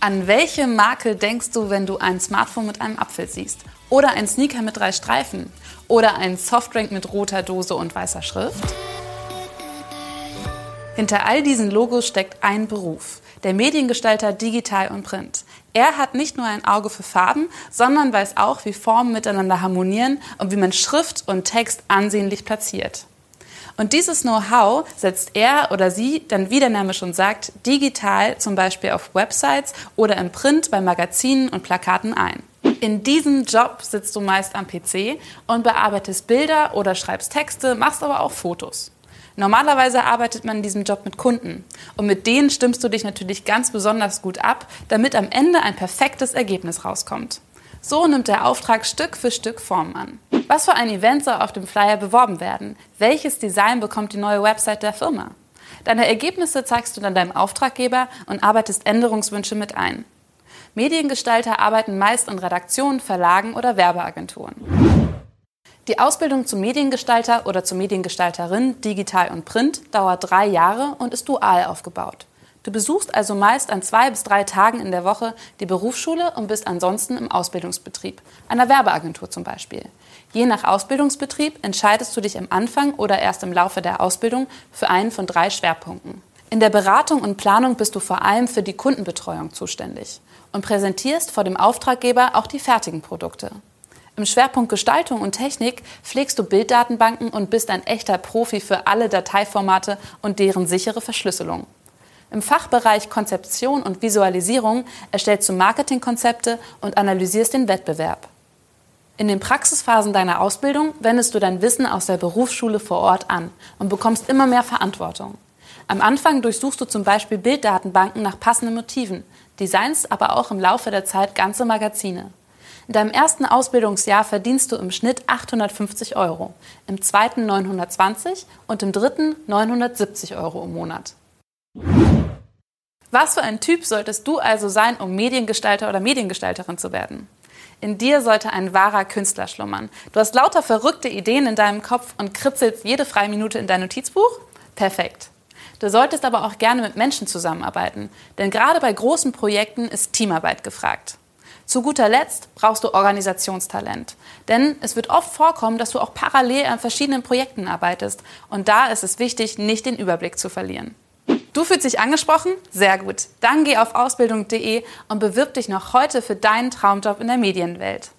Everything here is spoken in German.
An welche Marke denkst du, wenn du ein Smartphone mit einem Apfel siehst? Oder ein Sneaker mit drei Streifen? Oder ein Softdrink mit roter Dose und weißer Schrift? Hinter all diesen Logos steckt ein Beruf, der Mediengestalter digital und print. Er hat nicht nur ein Auge für Farben, sondern weiß auch, wie Formen miteinander harmonieren und wie man Schrift und Text ansehnlich platziert. Und dieses Know-how setzt er oder sie dann, wie der Name schon sagt, digital zum Beispiel auf Websites oder im Print bei Magazinen und Plakaten ein. In diesem Job sitzt du meist am PC und bearbeitest Bilder oder schreibst Texte, machst aber auch Fotos. Normalerweise arbeitet man in diesem Job mit Kunden und mit denen stimmst du dich natürlich ganz besonders gut ab, damit am Ende ein perfektes Ergebnis rauskommt. So nimmt der Auftrag Stück für Stück Form an. Was für ein Event soll auf dem Flyer beworben werden? Welches Design bekommt die neue Website der Firma? Deine Ergebnisse zeigst du dann deinem Auftraggeber und arbeitest Änderungswünsche mit ein. Mediengestalter arbeiten meist in Redaktionen, Verlagen oder Werbeagenturen. Die Ausbildung zum Mediengestalter oder zur Mediengestalterin, digital und print, dauert drei Jahre und ist dual aufgebaut. Du besuchst also meist an zwei bis drei Tagen in der Woche die Berufsschule und bist ansonsten im Ausbildungsbetrieb, einer Werbeagentur zum Beispiel. Je nach Ausbildungsbetrieb entscheidest du dich am Anfang oder erst im Laufe der Ausbildung für einen von drei Schwerpunkten. In der Beratung und Planung bist du vor allem für die Kundenbetreuung zuständig und präsentierst vor dem Auftraggeber auch die fertigen Produkte. Im Schwerpunkt Gestaltung und Technik pflegst du Bilddatenbanken und bist ein echter Profi für alle Dateiformate und deren sichere Verschlüsselung. Im Fachbereich Konzeption und Visualisierung erstellst du Marketingkonzepte und analysierst den Wettbewerb. In den Praxisphasen deiner Ausbildung wendest du dein Wissen aus der Berufsschule vor Ort an und bekommst immer mehr Verantwortung. Am Anfang durchsuchst du zum Beispiel Bilddatenbanken nach passenden Motiven, designst aber auch im Laufe der Zeit ganze Magazine. In deinem ersten Ausbildungsjahr verdienst du im Schnitt 850 Euro, im zweiten 920 und im dritten 970 Euro im Monat. Was für ein Typ solltest du also sein, um Mediengestalter oder Mediengestalterin zu werden? In dir sollte ein wahrer Künstler schlummern. Du hast lauter verrückte Ideen in deinem Kopf und kritzelst jede freie Minute in dein Notizbuch? Perfekt. Du solltest aber auch gerne mit Menschen zusammenarbeiten, denn gerade bei großen Projekten ist Teamarbeit gefragt. Zu guter Letzt brauchst du Organisationstalent, denn es wird oft vorkommen, dass du auch parallel an verschiedenen Projekten arbeitest und da ist es wichtig, nicht den Überblick zu verlieren. Du fühlst dich angesprochen? Sehr gut. Dann geh auf ausbildung.de und bewirb dich noch heute für deinen Traumjob in der Medienwelt.